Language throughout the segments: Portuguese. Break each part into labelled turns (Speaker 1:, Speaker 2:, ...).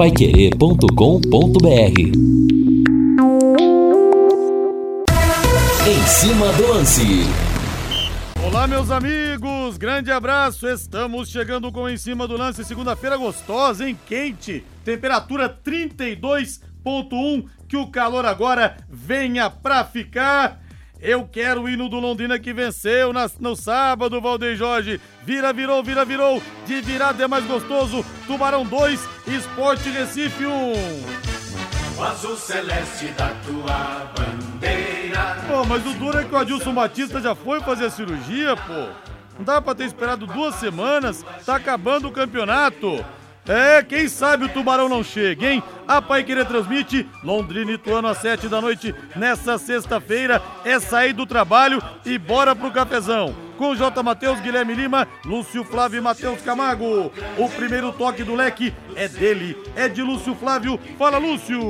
Speaker 1: paiquerê.com.br Em cima do lance.
Speaker 2: Olá, meus amigos, grande abraço. Estamos chegando com Em Cima do Lance, segunda-feira gostosa, hein? Quente, temperatura 32,1. Que o calor agora venha pra ficar. Eu quero o hino do Londrina que venceu na, no sábado, Valdeir Jorge. Vira, virou, vira, virou. De virada é mais gostoso. Tubarão 2, Esporte Recife 1.
Speaker 3: O azul celeste da tua bandeira.
Speaker 2: Pô, mas o duro é que o Adilson Batista já foi fazer a cirurgia, pô. Não dá pra ter esperado duas semanas. Tá acabando o campeonato. É, quem sabe o Tubarão não chega, hein? A Pai Querer transmite Londrina e Ituano às sete da noite nessa sexta-feira. É sair do trabalho e bora pro cafezão. Com J. Matheus, Guilherme Lima, Lúcio Flávio e Matheus Camargo. O primeiro toque do leque é dele, é de Lúcio Flávio. Fala, Lúcio!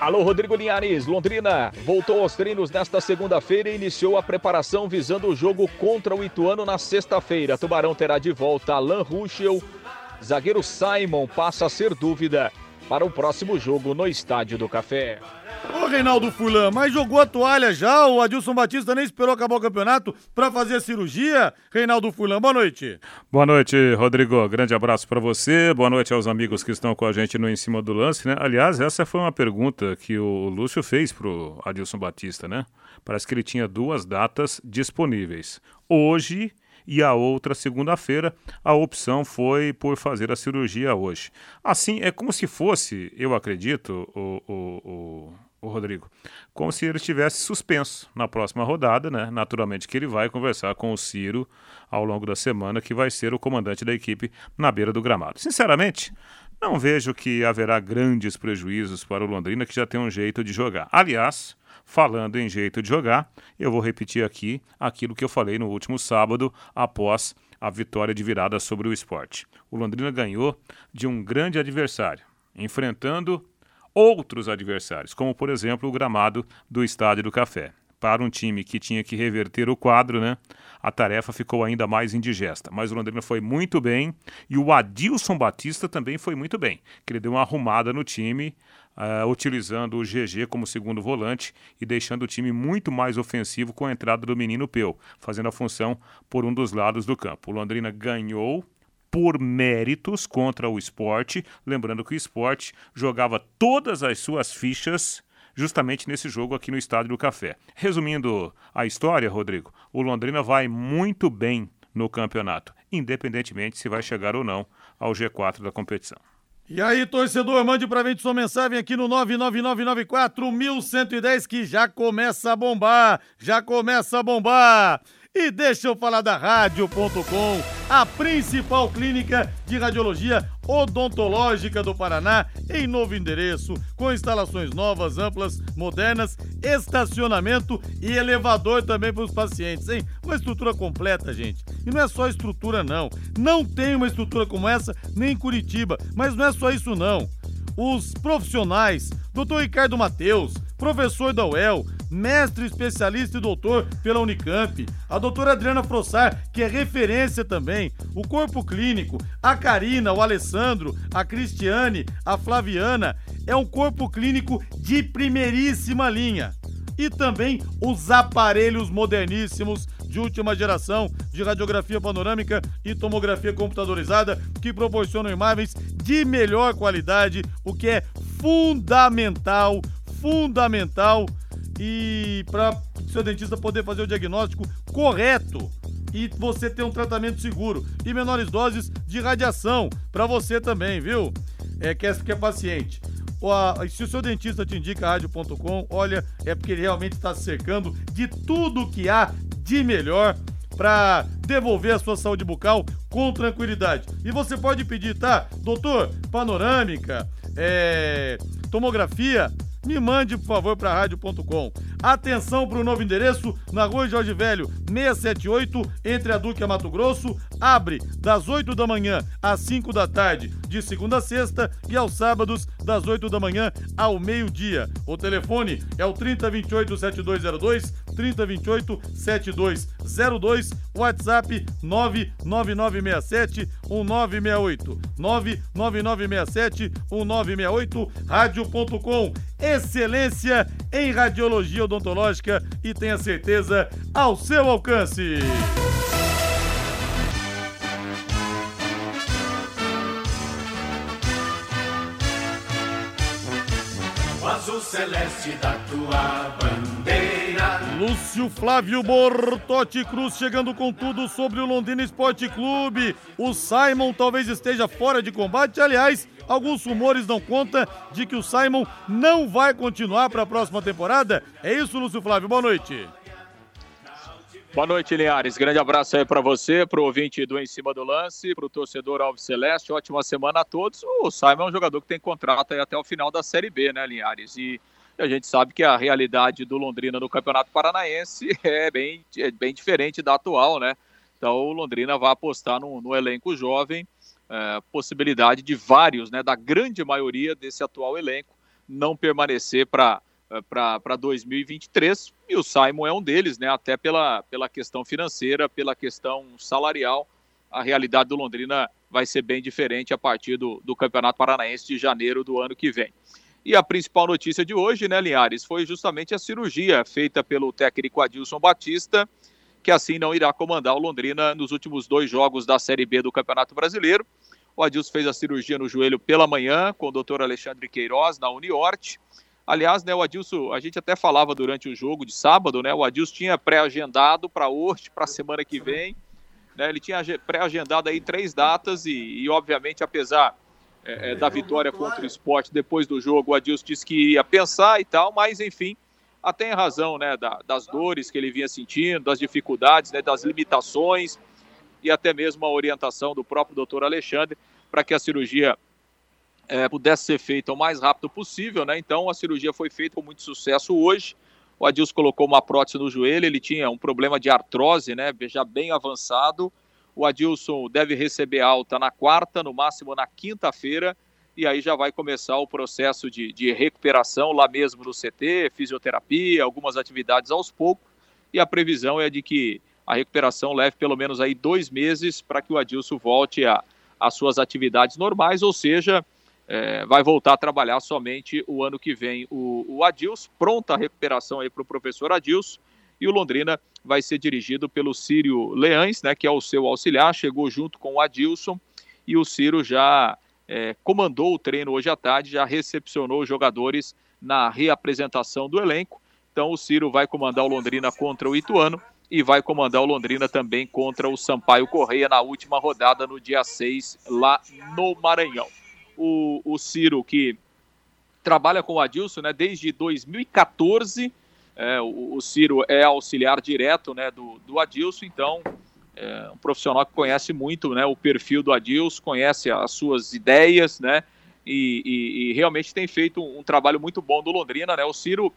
Speaker 4: Alô, Rodrigo Linhares. Londrina voltou aos treinos nesta segunda-feira e iniciou a preparação visando o jogo contra o Ituano na sexta-feira. Tubarão terá de volta Alan Ruschel, zagueiro Simon passa a ser dúvida para o próximo jogo no Estádio do Café.
Speaker 2: Ô, Reinaldo Fulan, mas jogou a toalha já? O Adilson Batista nem esperou acabar o campeonato para fazer a cirurgia? Reinaldo Fulan, boa noite.
Speaker 5: Boa noite, Rodrigo. Grande abraço para você. Boa noite aos amigos que estão com a gente no Em Cima do Lance, né? Aliás, essa foi uma pergunta que o Lúcio fez pro Adilson Batista, né? Parece que ele tinha duas datas disponíveis. Hoje e a outra segunda-feira. A opção foi por fazer a cirurgia hoje. Assim, é como se fosse, eu acredito, o, o, o, o Rodrigo, como se ele estivesse suspenso na próxima rodada, né? Naturalmente que ele vai conversar com o Ciro ao longo da semana, que vai ser o comandante da equipe na beira do gramado. Sinceramente, não vejo que haverá grandes prejuízos para o Londrina, que já tem um jeito de jogar. Aliás, falando em jeito de jogar, eu vou repetir aqui aquilo que eu falei no último sábado, após a vitória de virada sobre o esporte. O Londrina ganhou de um grande adversário, enfrentando outros adversários, como por exemplo o gramado do Estádio do Café. Para um time que tinha que reverter o quadro, né? A tarefa ficou ainda mais indigesta. Mas o Londrina foi muito bem e o Adilson Batista também foi muito bem, que ele deu uma arrumada no time, uh, utilizando o GG como segundo volante e deixando o time muito mais ofensivo com a entrada do menino Peu, fazendo a função por um dos lados do campo. O Londrina ganhou por méritos contra o esporte, lembrando que o esporte jogava todas as suas fichas justamente nesse jogo aqui no Estádio do Café. Resumindo a história, Rodrigo, o Londrina vai muito bem no campeonato, independentemente se vai chegar ou não ao G4 da competição.
Speaker 2: E aí, torcedor, mande pra gente sua mensagem aqui no 99994-1110 que já começa a bombar, já começa a bombar. E deixa eu falar da Rádio.com, a principal clínica de radiologia odontológica do Paraná, em novo endereço, com instalações novas, amplas, modernas, estacionamento e elevador também para os pacientes, hein? Uma estrutura completa, gente. E não é só estrutura, não. Não tem uma estrutura como essa nem em Curitiba, mas não é só isso, não. Os profissionais, Dr. Ricardo Mateus, professor da UEL, mestre especialista e doutor pela Unicamp, a doutora Adriana Frossar, que é referência também, o corpo clínico, a Karina, o Alessandro, a Cristiane, a Flaviana, é um corpo clínico de primeiríssima linha. E também os aparelhos moderníssimos de última geração de radiografia panorâmica e tomografia computadorizada que proporcionam imagens de melhor qualidade, o que é fundamental, fundamental e para seu dentista poder fazer o diagnóstico correto e você ter um tratamento seguro e menores doses de radiação para você também, viu? É que é, que é paciente. Se o seu dentista te indica rádio.com, olha, é porque ele realmente está cercando de tudo que há de melhor para devolver a sua saúde bucal com tranquilidade. E você pode pedir, tá? Doutor, panorâmica, é, tomografia, me mande, por favor, para rádio.com. Atenção para o novo endereço, na rua Jorge Velho, 678, entre a Duque e a Mato Grosso. Abre das 8 da manhã às 5 da tarde, de segunda a sexta, e aos sábados, das 8 da manhã ao meio-dia. O telefone é o 3028-7202, 3028-7202. 02, WhatsApp 99967 1968. 99967 1968, rádio.com. Excelência em radiologia odontológica e tenha certeza ao seu alcance.
Speaker 3: O azul celeste da tua bandeira.
Speaker 2: Lúcio Flávio Bortotti Cruz chegando com tudo sobre o Londrina Esporte Clube. O Simon talvez esteja fora de combate. Aliás, alguns rumores dão conta de que o Simon não vai continuar para a próxima temporada. É isso, Lúcio Flávio. Boa noite.
Speaker 4: Boa noite, Linhares. Grande abraço aí para você, para o ouvinte do Em Cima do Lance, para o torcedor Alves Celeste. Ótima semana a todos. O Simon é um jogador que tem contrato até o final da Série B, né, Linhares? E a gente sabe que a realidade do Londrina no Campeonato Paranaense é bem, é bem diferente da atual, né? Então o Londrina vai apostar no, no elenco jovem, é, possibilidade de vários, né, da grande maioria desse atual elenco, não permanecer para para 2023 e o Simon é um deles, né? Até pela, pela questão financeira, pela questão salarial, a realidade do Londrina vai ser bem diferente a partir do, do Campeonato Paranaense de janeiro do ano que vem. E a principal notícia de hoje, né, Linhares, foi justamente a cirurgia feita pelo técnico Adilson Batista, que assim não irá comandar o Londrina nos últimos dois jogos da Série B do Campeonato Brasileiro. O Adilson fez a cirurgia no joelho pela manhã com o doutor Alexandre Queiroz na Uniorte. Aliás, né, o Adilson, a gente até falava durante o jogo de sábado, né? O Adilson tinha pré-agendado para hoje, para a semana que vem. Né, ele tinha pré-agendado aí três datas e, e obviamente, apesar é, da vitória contra o esporte depois do jogo, o Adilson disse que ia pensar e tal, mas enfim, até em razão né, da, das dores que ele vinha sentindo, das dificuldades, né, das limitações e até mesmo a orientação do próprio doutor Alexandre para que a cirurgia é, pudesse ser feita o mais rápido possível, né? Então a cirurgia foi feita com muito sucesso hoje. O Adilson colocou uma prótese no joelho, ele tinha um problema de artrose, né? Já bem avançado. O Adilson deve receber alta na quarta, no máximo na quinta-feira, e aí já vai começar o processo de, de recuperação lá mesmo no CT, fisioterapia, algumas atividades aos poucos, e a previsão é de que a recuperação leve pelo menos aí dois meses para que o Adilson volte às suas atividades normais, ou seja, é, vai voltar a trabalhar somente o ano que vem o, o Adilson. Pronta a recuperação aí para o professor Adilson. E o Londrina vai ser dirigido pelo Círio Leães, né, que é o seu auxiliar, chegou junto com o Adilson. E o Ciro já é, comandou o treino hoje à tarde, já recepcionou os jogadores na reapresentação do elenco. Então o Ciro vai comandar o Londrina contra o Ituano e vai comandar o Londrina também contra o Sampaio Correia na última rodada no dia 6 lá no Maranhão o, o Ciro, que trabalha com o Adilson né, desde 2014. É, o, o, Ciro é auxiliar direto né, do, do Adilson, então é um profissional que conhece muito né, o perfil do Adilson, conhece as suas ideias, né? E, e, e realmente tem feito um, um, trabalho muito bom do Londrina, né? O Ciro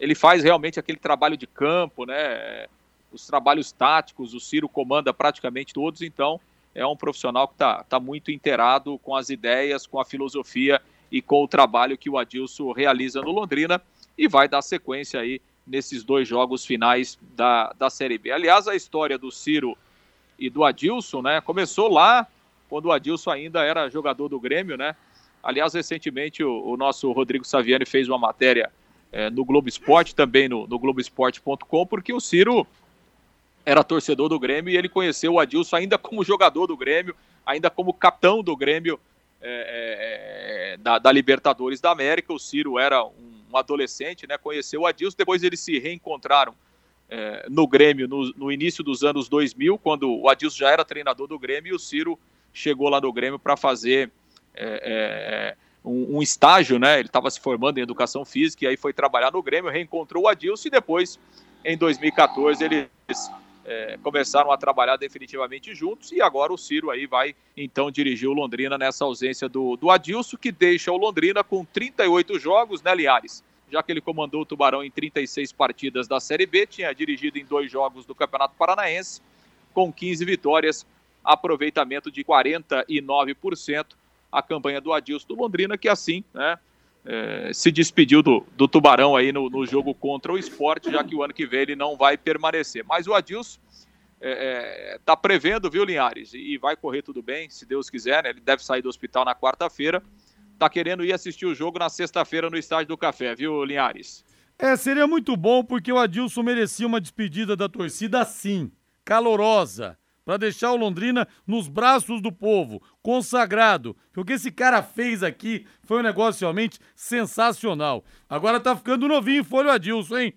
Speaker 4: ele faz realmente aquele trabalho de campo, né? Os trabalhos táticos, o Ciro comanda praticamente todos, então é um profissional que está tá muito inteirado com as ideias, com a filosofia e com o trabalho que o Adilson realiza no Londrina e vai dar sequência aí nesses dois jogos finais da, da Série B. Aliás, a história do Ciro e do Adilson, né, começou lá quando o Adilson ainda era jogador do Grêmio, né? Aliás, recentemente o, o nosso Rodrigo Saviani fez uma matéria é, no Globo Esporte, também no, no Globoesporte.com, porque o Ciro era torcedor do Grêmio e ele conheceu o Adilson ainda como jogador do Grêmio, ainda como capitão do Grêmio é, é, da, da, Libertadores da América. O Ciro era um, um, adolescente, né? Conheceu o Adilson, depois eles se reencontraram é, no Grêmio no, no, início dos anos 2000, quando o Adilson já era treinador do Grêmio e o Ciro chegou lá no Grêmio para fazer é, é, um, um, estágio, né? Ele estava se formando em educação física e aí foi trabalhar no Grêmio, reencontrou o Adilson e depois, em 2014, eles é, começaram a trabalhar definitivamente juntos e agora o Ciro aí vai então dirigir o Londrina nessa ausência do, do Adilson, que deixa o Londrina com 38 jogos, né, Liares? Já que ele comandou o Tubarão em 36 partidas da Série B, tinha dirigido em dois jogos do Campeonato Paranaense, com 15 vitórias, aproveitamento de 49%. A campanha do Adilson do Londrina, que assim, né, é, se despediu do, do Tubarão aí no, no, jogo contra o esporte, já que o ano que vem ele não vai permanecer. Mas o Adilson está é, é, prevendo, viu, Linhares? E vai correr tudo bem, se Deus quiser, né? Ele deve sair do hospital na quarta-feira. Tá querendo ir assistir o jogo na sexta-feira no Estádio do Café, viu, Linhares?
Speaker 2: É, seria muito bom porque o Adilson merecia uma despedida da torcida assim, calorosa, para deixar o Londrina nos braços do povo, consagrado. O que esse cara fez aqui foi um negócio realmente sensacional. Agora tá ficando novinho, foi o Adilson, hein?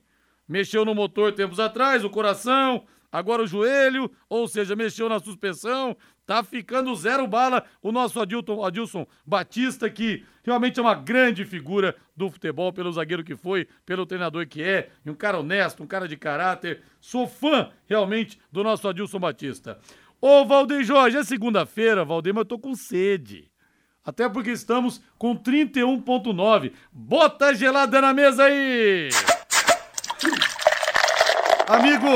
Speaker 2: Mexeu no motor tempos atrás, o coração, agora o joelho, ou seja, mexeu na suspensão, tá ficando zero bala o nosso Adilton, Adilson Batista, que realmente é uma grande figura do futebol, pelo zagueiro que foi, pelo treinador que é, e um cara honesto, um cara de caráter. Sou fã realmente do nosso Adilson Batista. Ô, Valdeir Jorge, é segunda-feira, Valdeir, mas eu tô com sede. Até porque estamos com 31.9. Bota gelada na mesa aí! Amigo,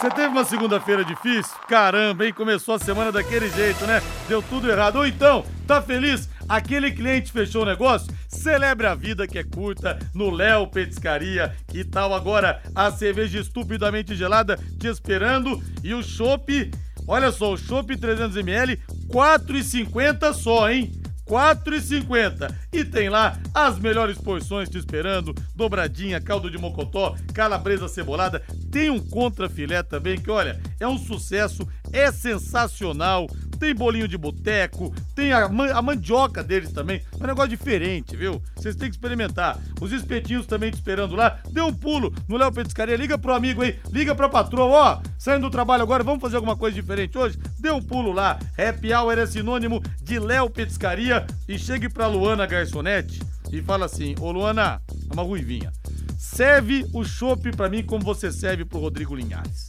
Speaker 2: você teve uma segunda-feira difícil? Caramba, hein? Começou a semana daquele jeito, né? Deu tudo errado. Ou então, tá feliz? Aquele cliente fechou o negócio? Celebre a vida que é curta no Léo Petiscaria. Que tal agora a cerveja estupidamente gelada te esperando e o chopp, olha só, o chopp 300ml, 4,50 só, hein? 4,50. E tem lá as melhores porções te esperando: dobradinha, caldo de mocotó, calabresa cebolada. Tem um contrafilé também que, olha, é um sucesso, é sensacional tem bolinho de boteco, tem a, man a, mandioca deles também. É um negócio diferente, viu? Vocês têm que experimentar. Os espetinhos também te esperando lá. Dê um pulo no Léo Petiscaria, liga pro amigo aí, liga pra patroa, ó, saindo do trabalho agora, vamos fazer alguma coisa diferente hoje? Dê um pulo lá. Happy Hour é sinônimo de Léo Petiscaria e chegue pra Luana Garçonete e fala assim, ô Luana, é uma ruivinha, serve o chopp pra mim como você serve pro Rodrigo Linhares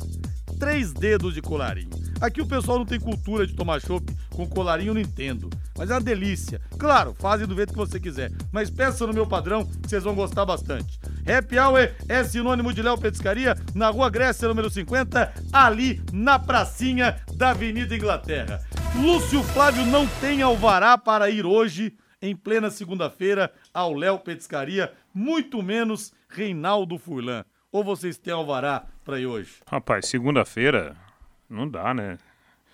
Speaker 2: três dedos de colarinho. Aqui o pessoal não tem cultura de tomar chopp com colarinho, entendo. Mas é uma delícia. Claro, fazem do jeito que você quiser. Mas peça no meu padrão vocês vão gostar bastante. Happy Hour é sinônimo de Léo Petiscaria, na Rua Grécia, número 50, ali na pracinha da Avenida Inglaterra. Lúcio Flávio não tem alvará para ir hoje, em plena segunda-feira, ao Léo Petiscaria, muito menos Reinaldo Furlan. Ou vocês têm alvará para ir hoje?
Speaker 5: Rapaz, segunda-feira não dá, né?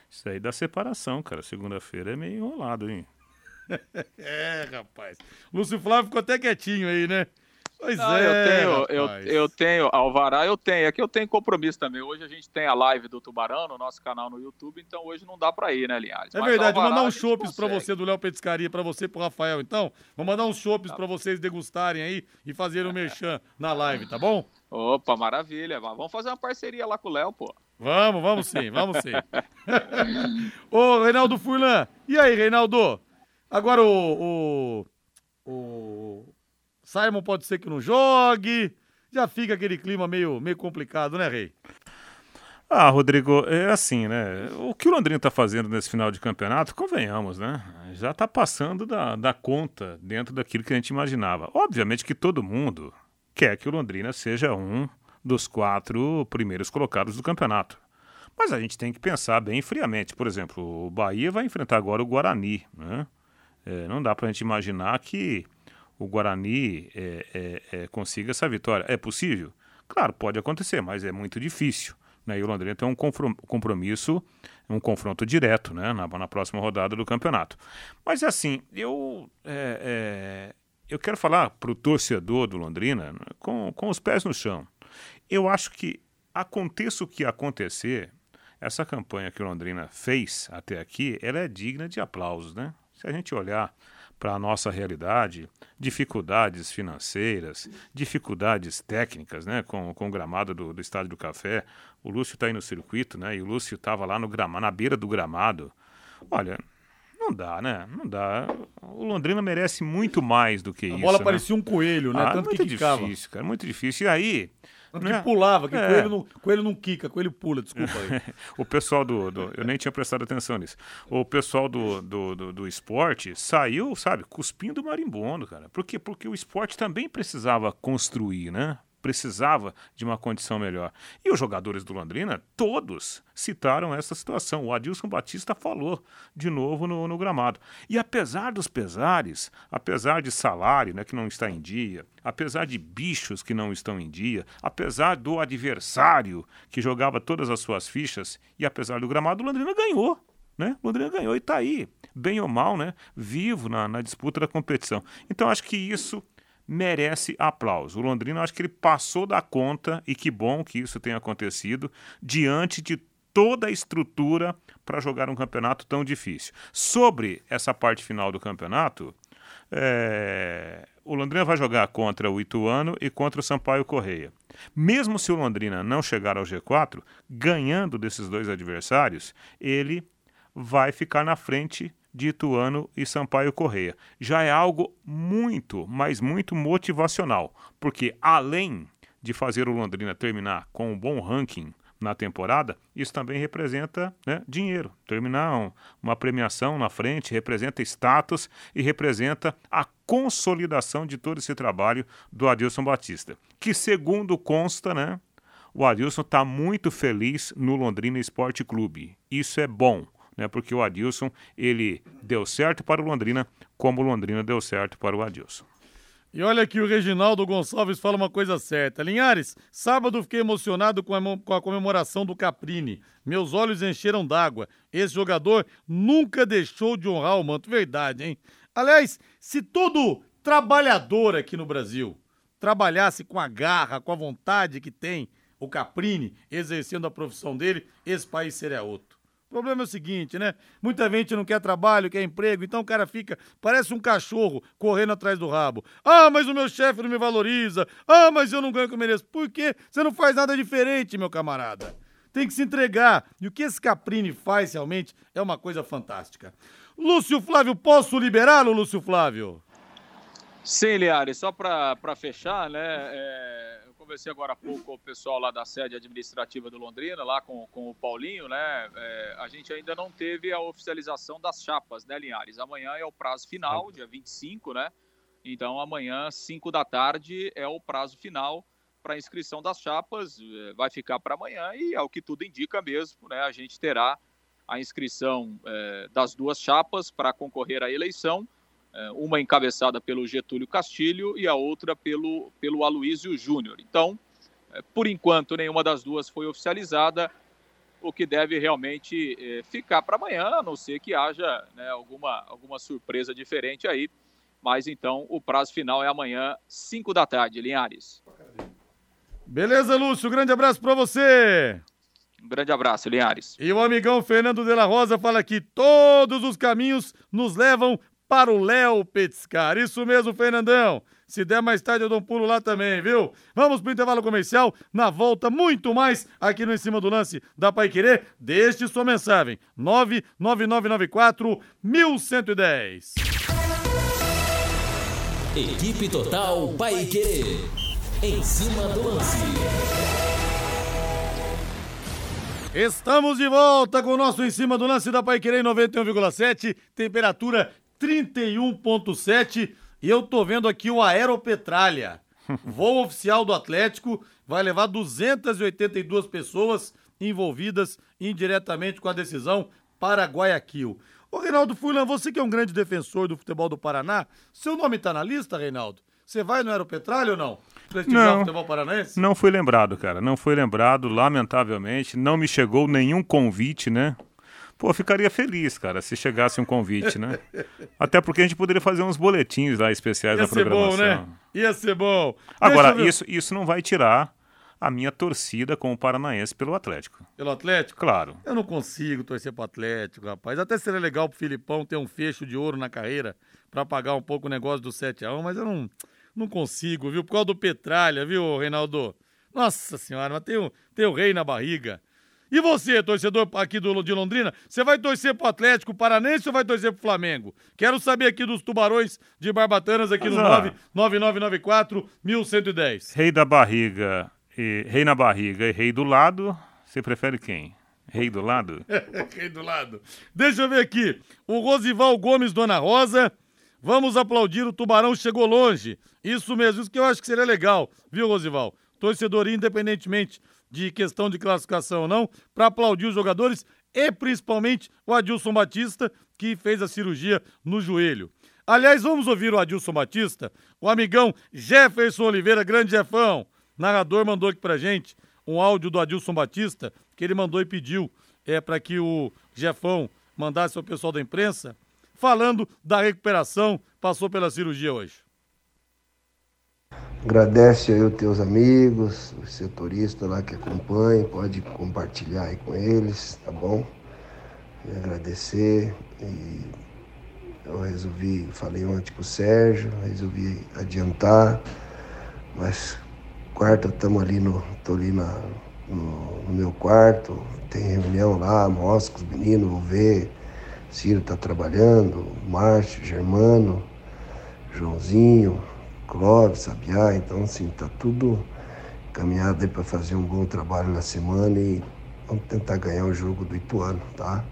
Speaker 5: Isso aí dá separação, cara. Segunda-feira é meio enrolado, hein?
Speaker 2: é, rapaz. Lúcio Flávio ficou até quietinho aí, né?
Speaker 4: Pois não, é, eu tenho, eu, eu, tenho, Alvará eu tenho, aqui eu tenho compromisso também. Hoje a gente tem a live do Tubarão no nosso canal no YouTube, então hoje não dá pra ir, né, Linhares?
Speaker 2: É Mas verdade, vou mandar uns chopes pra você do Léo Petiscaria, pra você e pro Rafael, então. Vou mandar uns chopes tá. pra vocês degustarem aí e fazerem o um merchan na live, tá bom?
Speaker 4: Opa, maravilha. Vamos fazer uma parceria lá com o Léo, pô.
Speaker 2: Vamos, vamos sim, vamos sim. Ô, Reinaldo Furlan, e aí, Reinaldo? Agora o, o, o Simon pode ser que não jogue. Já fica aquele clima meio, meio complicado, né, Rei?
Speaker 5: Ah, Rodrigo, é assim, né? O que o Londrina está fazendo nesse final de campeonato, convenhamos, né? Já está passando da, da conta dentro daquilo que a gente imaginava. Obviamente que todo mundo quer que o Londrina seja um dos quatro primeiros colocados do campeonato. Mas a gente tem que pensar bem friamente. Por exemplo, o Bahia vai enfrentar agora o Guarani. Né? É, não dá para a gente imaginar que o Guarani é, é, é, consiga essa vitória. É possível? Claro, pode acontecer, mas é muito difícil. Né? E o Londrina tem um compromisso, um confronto direto né? na, na próxima rodada do campeonato. Mas assim, eu é, é, eu quero falar para o torcedor do Londrina com, com os pés no chão. Eu acho que aconteça o que acontecer, essa campanha que o Londrina fez até aqui, ela é digna de aplausos, né? Se a gente olhar para a nossa realidade, dificuldades financeiras, dificuldades técnicas, né, com, com o gramado do, do Estádio do Café. O Lúcio está aí no circuito, né, e o Lúcio estava lá no gramado, na beira do gramado. Olha, não dá, né? Não dá. O Londrina merece muito mais do que a isso.
Speaker 2: A bola
Speaker 5: né?
Speaker 2: parecia um coelho, né?
Speaker 5: Ah,
Speaker 2: Tanto
Speaker 5: muito
Speaker 2: que
Speaker 5: difícil, cara, muito difícil. E aí.
Speaker 2: Né? que pulava, que é. coelho, não, coelho não quica, coelho pula, desculpa aí.
Speaker 5: o pessoal do, do, Eu nem tinha prestado atenção nisso. O pessoal do, do, do, do esporte saiu, sabe, cuspindo marimbondo, cara. Por quê? Porque o esporte também precisava construir, né? Precisava de uma condição melhor. E os jogadores do Londrina, todos citaram essa situação. O Adilson Batista falou de novo no, no gramado. E apesar dos pesares, apesar de salário né, que não está em dia, apesar de bichos que não estão em dia, apesar do adversário que jogava todas as suas fichas e apesar do gramado, o Londrina ganhou. Né? O Londrina ganhou e está aí, bem ou mal, né? vivo na, na disputa da competição. Então acho que isso merece aplauso. O Londrina, acho que ele passou da conta, e que bom que isso tenha acontecido, diante de toda a estrutura para jogar um campeonato tão difícil. Sobre essa parte final do campeonato, é... o Londrina vai jogar contra o Ituano e contra o Sampaio Correia. Mesmo se o Londrina não chegar ao G4, ganhando desses dois adversários, ele vai ficar na frente de Ituano e Sampaio Correia. Já é algo muito, mas muito motivacional, porque além de fazer o Londrina terminar com um bom ranking na temporada, isso também representa né, dinheiro. Terminar um, uma premiação na frente representa status e representa a consolidação de todo esse trabalho do Adilson Batista, que segundo consta, né, o Adilson está muito feliz no Londrina Esporte Clube. Isso é bom né? Porque o Adilson, ele deu certo para o Londrina, como o Londrina deu certo para o Adilson.
Speaker 2: E olha que o Reginaldo Gonçalves fala uma coisa certa. Linhares, sábado fiquei emocionado com a, com a comemoração do Caprini. Meus olhos encheram d'água. Esse jogador nunca deixou de honrar o manto. Verdade, hein? Aliás, se todo trabalhador aqui no Brasil trabalhasse com a garra, com a vontade que tem o Caprini exercendo a profissão dele, esse país seria outro. O problema é o seguinte, né? Muita gente não quer trabalho, quer emprego, então o cara fica, parece um cachorro correndo atrás do rabo. Ah, mas o meu chefe não me valoriza. Ah, mas eu não ganho o que eu mereço. Por quê? Você não faz nada diferente, meu camarada. Tem que se entregar. E o que esse Caprini faz realmente é uma coisa fantástica. Lúcio Flávio, posso liberá-lo, Lúcio Flávio?
Speaker 4: Sim, Liares, só para fechar, né? É conversei agora há pouco com o pessoal lá da sede administrativa do Londrina, lá com, com o Paulinho, né? É, a gente ainda não teve a oficialização das chapas, né, Linhares? Amanhã é o prazo final, dia 25, né? Então amanhã, 5 da tarde, é o prazo final para inscrição das chapas. É, vai ficar para amanhã e, ao que tudo indica mesmo, né? A gente terá a inscrição é, das duas chapas para concorrer à eleição é, uma encabeçada pelo Getúlio Castilho e a outra pelo, pelo Aloísio Júnior. Então, é, por enquanto, nenhuma das duas foi oficializada, o que deve realmente é, ficar para amanhã, a não ser que haja né, alguma, alguma surpresa diferente aí. Mas então, o prazo final é amanhã, 5 da tarde, Linhares.
Speaker 2: Beleza, Lúcio, grande abraço para você.
Speaker 4: Um grande abraço, Linhares.
Speaker 2: E o amigão Fernando de la Rosa fala que todos os caminhos nos levam para o Léo Petiscar. Isso mesmo, Fernandão. Se der mais tarde, eu dou um pulo lá também, viu? Vamos pro intervalo comercial. Na volta, muito mais aqui no Em Cima do Lance da Pai Querer. Deixe sua mensagem. 99994 1110.
Speaker 1: Equipe Total Pai Querer. Em cima do lance.
Speaker 2: Estamos de volta com o nosso Em Cima do Lance da Pai Querer 91,7. Temperatura 31,7. E eu tô vendo aqui o Aeropetralha. Voo oficial do Atlético vai levar 282 pessoas envolvidas indiretamente com a decisão para Guayaquil. Ô, Reinaldo Furlan, você que é um grande defensor do futebol do Paraná, seu nome tá na lista, Reinaldo? Você vai no Aeropetralha ou não?
Speaker 5: Não, futebol paranaense? Não fui lembrado, cara. Não fui lembrado, lamentavelmente. Não me chegou nenhum convite, né? Pô, ficaria feliz, cara, se chegasse um convite, né? Até porque a gente poderia fazer uns boletins lá especiais
Speaker 2: Ia
Speaker 5: na programação.
Speaker 2: Ia ser bom, né? Ia ser bom.
Speaker 5: Agora, isso, isso não vai tirar a minha torcida com o Paranaense pelo Atlético.
Speaker 2: Pelo Atlético?
Speaker 5: Claro.
Speaker 2: Eu não consigo torcer pro Atlético, rapaz. Até seria legal pro Filipão ter um fecho de ouro na carreira para pagar um pouco o negócio do 7x1, mas eu não, não consigo, viu? Por causa do Petralha, viu, Reinaldo? Nossa senhora, mas tem o, tem o rei na barriga. E você, torcedor aqui do, de Londrina, você vai torcer pro Atlético Paranense ou vai torcer pro Flamengo? Quero saber aqui dos tubarões de Barbatanas aqui no ah. 99994 1110.
Speaker 5: Rei da barriga, e, rei na barriga e rei do lado, você prefere quem? Rei do lado?
Speaker 2: rei do lado. Deixa eu ver aqui. O Rosival Gomes Dona Rosa. Vamos aplaudir o Tubarão chegou longe. Isso mesmo, isso que eu acho que seria legal, viu, Rosival? torcedor, independentemente de questão de classificação ou não, para aplaudir os jogadores e principalmente o Adilson Batista, que fez a cirurgia no joelho. Aliás, vamos ouvir o Adilson Batista, o amigão Jefferson Oliveira, grande Jefão. Narrador mandou aqui pra gente um áudio do Adilson Batista, que ele mandou e pediu é, para que o Jefão mandasse ao pessoal da imprensa, falando da recuperação, passou pela cirurgia hoje.
Speaker 6: Agradece aí os teus amigos, os setoristas lá que acompanham, pode compartilhar aí com eles, tá bom? E agradecer e eu resolvi, falei ontem com o Sérgio, resolvi adiantar, mas quarta estamos ali no. tô ali na, no, no, meu quarto, tem reunião lá, mostro com os meninos, vou ver. Ciro tá trabalhando, Márcio, Germano, Joãozinho, Clóvis, Sabiá, então assim, tá tudo caminhado aí para fazer um bom trabalho na semana e vamos tentar ganhar o jogo do Ituano, tá?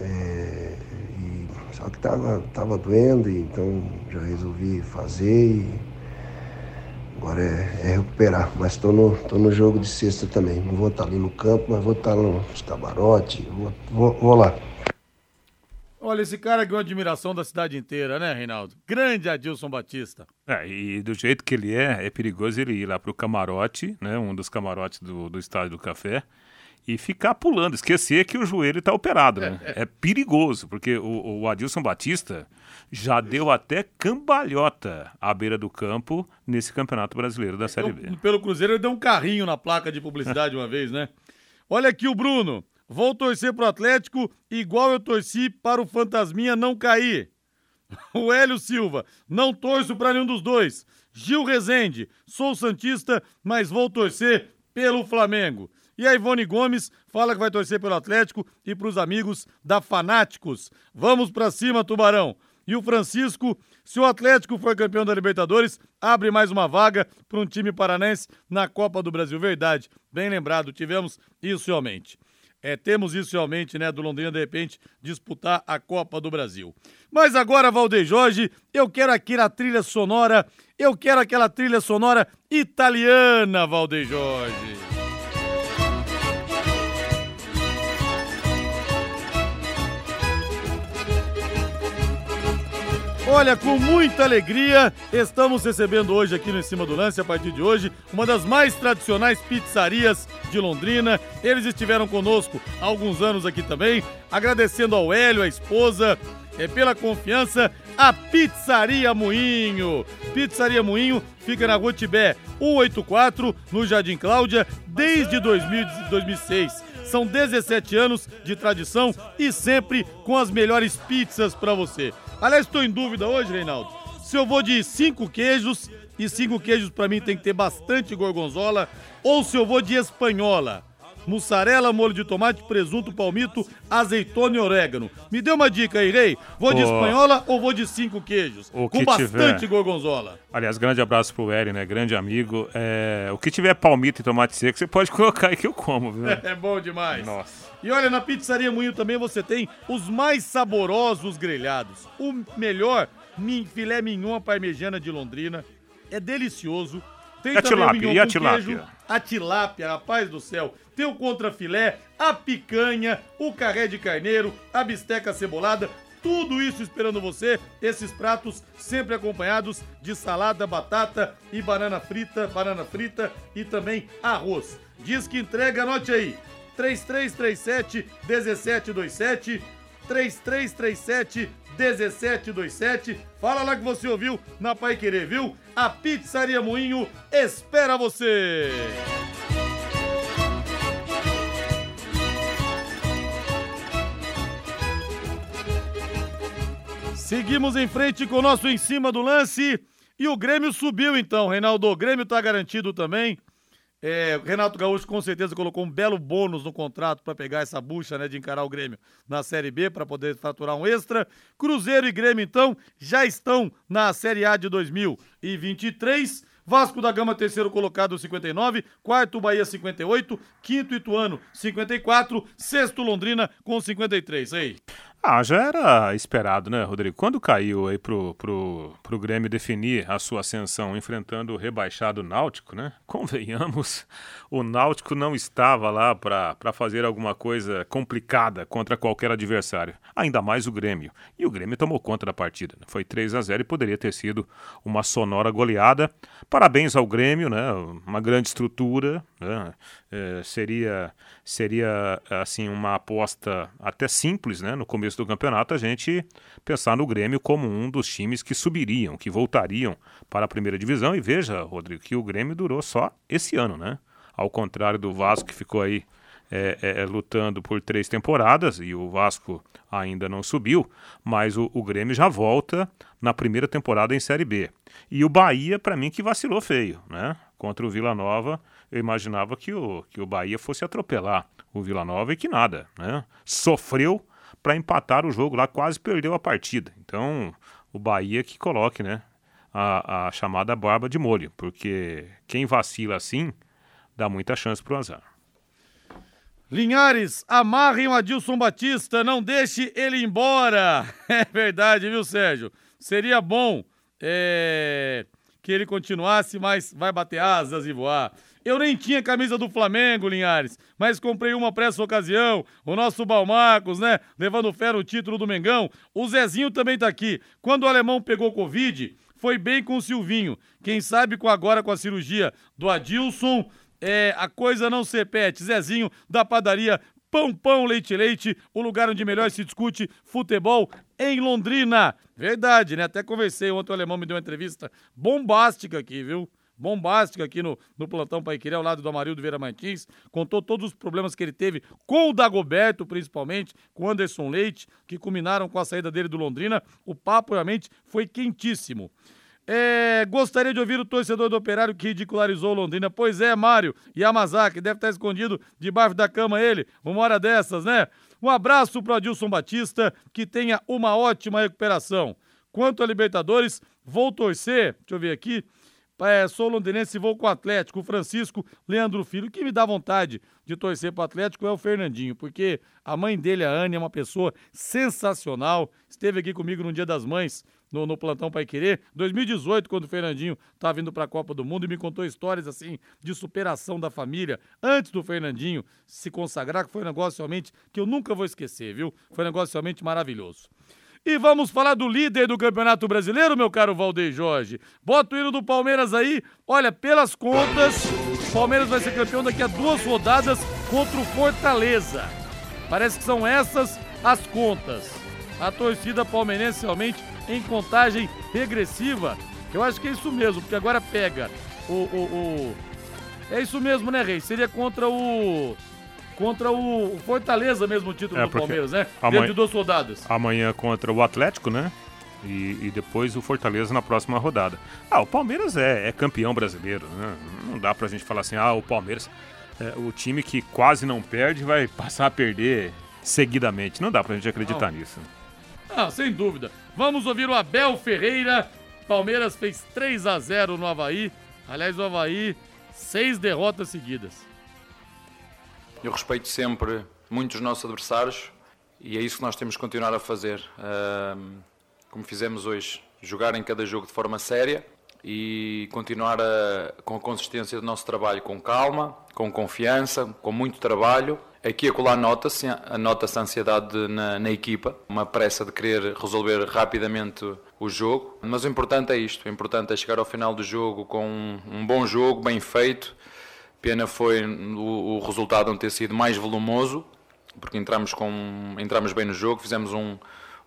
Speaker 6: É, e, só que tava, tava doendo, e então já resolvi fazer e agora é, é recuperar. Mas tô no, tô no jogo de sexta também. Não vou estar tá ali no campo, mas vou estar tá nos camarotes, vou, vou, vou lá.
Speaker 2: Olha, esse cara ganhou admiração da cidade inteira, né, Reinaldo? Grande Adilson Batista.
Speaker 5: É, e do jeito que ele é, é perigoso ele ir lá pro camarote, né? Um dos camarotes do, do Estádio do Café e ficar pulando, esquecer que o joelho está operado, né? É, é. é, perigoso, porque o, o, Adilson Batista já deu até cambalhota à beira do campo nesse Campeonato Brasileiro da Série B.
Speaker 2: Pelo Cruzeiro ele deu um carrinho na placa de publicidade uma vez, né? Olha aqui o Bruno. Vou torcer pro Atlético igual eu torci para o Fantasminha não cair. O Hélio Silva, não torço para nenhum dos dois. Gil Rezende, sou Santista, mas vou torcer pelo Flamengo. E a Ivone Gomes fala que vai torcer pelo Atlético e para os amigos da Fanáticos. Vamos para cima, Tubarão. E o Francisco, se o Atlético for campeão da Libertadores, abre mais uma vaga para um time paranense na Copa do Brasil. Verdade, bem lembrado, tivemos isso realmente. É, temos isso realmente, né, do Londrina, de repente, disputar a Copa do Brasil. Mas agora, Valdeir Jorge, eu quero aqui a trilha sonora, eu quero aquela trilha sonora italiana, Valdeir Jorge. Olha, com muita alegria, estamos recebendo hoje aqui no Em Cima do Lance, a partir de hoje, uma das mais tradicionais pizzarias de Londrina. Eles estiveram conosco há alguns anos aqui também, agradecendo ao Hélio, a esposa, é, pela confiança, a Pizzaria Moinho. Pizzaria Moinho fica na Rua Tibé 184, no Jardim Cláudia, desde 2000, 2006. São 17 anos de tradição e sempre com as melhores pizzas para você. Aliás, estou em dúvida hoje, Reinaldo, se eu vou de cinco queijos, e cinco queijos para mim tem que ter bastante gorgonzola, ou se eu vou de espanhola. Mussarela, molho de tomate, presunto, palmito, azeitona e orégano. Me dê uma dica aí, Rei. Vou de oh. espanhola ou vou de cinco queijos? O com bastante tiver. gorgonzola.
Speaker 5: Aliás, grande abraço pro Eri, né? Grande amigo. É... O que tiver palmito e tomate seco, você pode colocar aí que eu como, viu?
Speaker 2: É bom demais. Nossa. E olha, na Pizzaria Moinho também você tem os mais saborosos grelhados. O melhor filé mignon parmegiana de Londrina. É delicioso. Tem
Speaker 5: e a tilápia? E a tilápia? Queijo,
Speaker 2: a tilápia, rapaz do céu. Tem o contrafilé, a picanha, o carré de carneiro, a bisteca cebolada. Tudo isso esperando você. Esses pratos sempre acompanhados de salada, batata e banana frita, banana frita e também arroz. Diz que entrega, anote aí. 3337 1727 3337 1727. Fala lá que você ouviu na Pai Querer, viu? A Pizzaria Moinho espera você! Seguimos em frente com o nosso em cima do lance. E o Grêmio subiu então, Reinaldo. O Grêmio tá garantido também. É, Renato Gaúcho com certeza colocou um belo bônus no contrato para pegar essa bucha né, de encarar o Grêmio na Série B para poder faturar um extra. Cruzeiro e Grêmio, então, já estão na Série A de 2023. Vasco da Gama, terceiro colocado, 59. Quarto, Bahia, 58. Quinto, Ituano, 54. Sexto, Londrina, com 53. Aí.
Speaker 5: Ah, já era esperado, né, Rodrigo? Quando caiu aí pro, pro, pro Grêmio definir a sua ascensão enfrentando o rebaixado Náutico, né? Convenhamos, o Náutico não estava lá para fazer alguma coisa complicada contra qualquer adversário, ainda mais o Grêmio. E o Grêmio tomou conta da partida. Né? Foi 3 a 0 e poderia ter sido uma sonora goleada. Parabéns ao Grêmio, né? Uma grande estrutura, né? É, seria seria assim uma aposta até simples, né? No começo do campeonato a gente pensar no Grêmio como um dos times que subiriam, que voltariam para a primeira divisão e veja, Rodrigo, que o Grêmio durou só esse ano, né? Ao contrário do Vasco que ficou aí é, é, é lutando por três temporadas e o Vasco ainda não subiu, mas o, o Grêmio já volta na primeira temporada em Série B. E o Bahia, para mim, que vacilou feio, né? Contra o Vila Nova eu imaginava que o, que o Bahia fosse atropelar o Vila Nova e que nada, né? Sofreu para empatar o jogo lá, quase perdeu a partida. Então, o Bahia que coloque, né, a, a chamada barba de molho, porque quem vacila assim dá muita chance pro azar.
Speaker 2: Linhares, amarrem o Adilson Batista, não deixe ele embora. É verdade, viu, Sérgio? Seria bom é, que ele continuasse, mas vai bater asas e voar. Eu nem tinha camisa do Flamengo, Linhares, mas comprei uma para essa ocasião. O nosso Balmarcos, né? Levando fé no título do Mengão. O Zezinho também tá aqui. Quando o alemão pegou Covid, foi bem com o Silvinho. Quem sabe com agora com a cirurgia do Adilson, é, a coisa não se repete. Zezinho da padaria Pão Pão Leite Leite, o lugar onde melhor se discute futebol em Londrina. Verdade, né? Até conversei ontem, o alemão me deu uma entrevista bombástica aqui, viu? Bombástica aqui no, no Plantão Paiquerê, ao lado do Amarildo Vieira Martins. Contou todos os problemas que ele teve com o Dagoberto, principalmente, com o Anderson Leite, que culminaram com a saída dele do Londrina. O papo realmente foi quentíssimo. É, gostaria de ouvir o torcedor do Operário que ridicularizou Londrina. Pois é, Mário Yamazaki, deve estar escondido debaixo da cama ele, uma hora dessas, né? Um abraço para Adilson Batista, que tenha uma ótima recuperação. Quanto a Libertadores, vou torcer, deixa eu ver aqui, é, sou londinense e vou com o Atlético. O Francisco Leandro Filho. Que me dá vontade de torcer para o Atlético é o Fernandinho, porque a mãe dele, a Anne, é uma pessoa sensacional. Esteve aqui comigo no Dia das Mães, no, no Plantão Pai Querer, 2018, quando o Fernandinho estava vindo para a Copa do Mundo e me contou histórias assim de superação da família antes do Fernandinho se consagrar, que foi um negócio realmente que eu nunca vou esquecer, viu? Foi um negócio realmente maravilhoso. E vamos falar do líder do Campeonato Brasileiro, meu caro Valdeir Jorge. Bota o hino do Palmeiras aí. Olha, pelas contas, o Palmeiras vai ser campeão daqui a duas rodadas contra o Fortaleza. Parece que são essas as contas. A torcida palmeirense realmente em contagem regressiva. Eu acho que é isso mesmo, porque agora pega o. o, o... É isso mesmo, né, Rei? Seria contra o contra o Fortaleza mesmo o título é, do Palmeiras, né? Amanhã, Dentro de duas rodadas.
Speaker 5: Amanhã contra o Atlético, né? E, e, depois o Fortaleza na próxima rodada. Ah, o Palmeiras é, é, campeão brasileiro, né? Não dá pra gente falar assim, ah, o Palmeiras, é, o time que quase não perde vai passar a perder seguidamente. Não dá pra gente acreditar não. nisso.
Speaker 2: Ah, sem dúvida. Vamos ouvir o Abel Ferreira. Palmeiras fez 3 a 0 no Havaí. Aliás, o Havaí, seis derrotas seguidas.
Speaker 7: Eu respeito sempre muito os nossos adversários e é isso que nós temos que continuar a fazer. como fizemos hoje, jogar em cada jogo de forma séria e continuar a, com a consistência do nosso trabalho com calma, com confiança, com muito trabalho. Aqui e acolá nota-se nota a ansiedade na, na, equipa, uma pressa de querer resolver rapidamente o jogo, mas o importante é isto, o importante é chegar ao final do jogo com um, um bom jogo, bem feito, Pena foi o, o resultado não ter sido mais volumoso, porque entramos, com, entramos bem no jogo, fizemos um,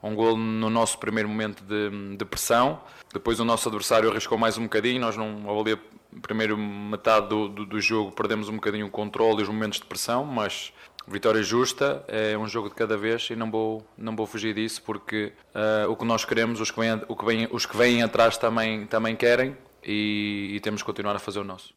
Speaker 7: um gol no nosso primeiro momento de, de, pressão. Depois o nosso adversário arriscou mais um bocadinho. Nós, não, ler a primeira metade do, do, do, jogo, perdemos um bocadinho o controle e os momentos de pressão, mas vitória justa, é um jogo de cada vez e não vou, não vou fugir disso, porque uh, o que nós queremos, os que vêm, o que vêm, os que vêm atrás também, também querem e, e temos que continuar a fazer o nosso.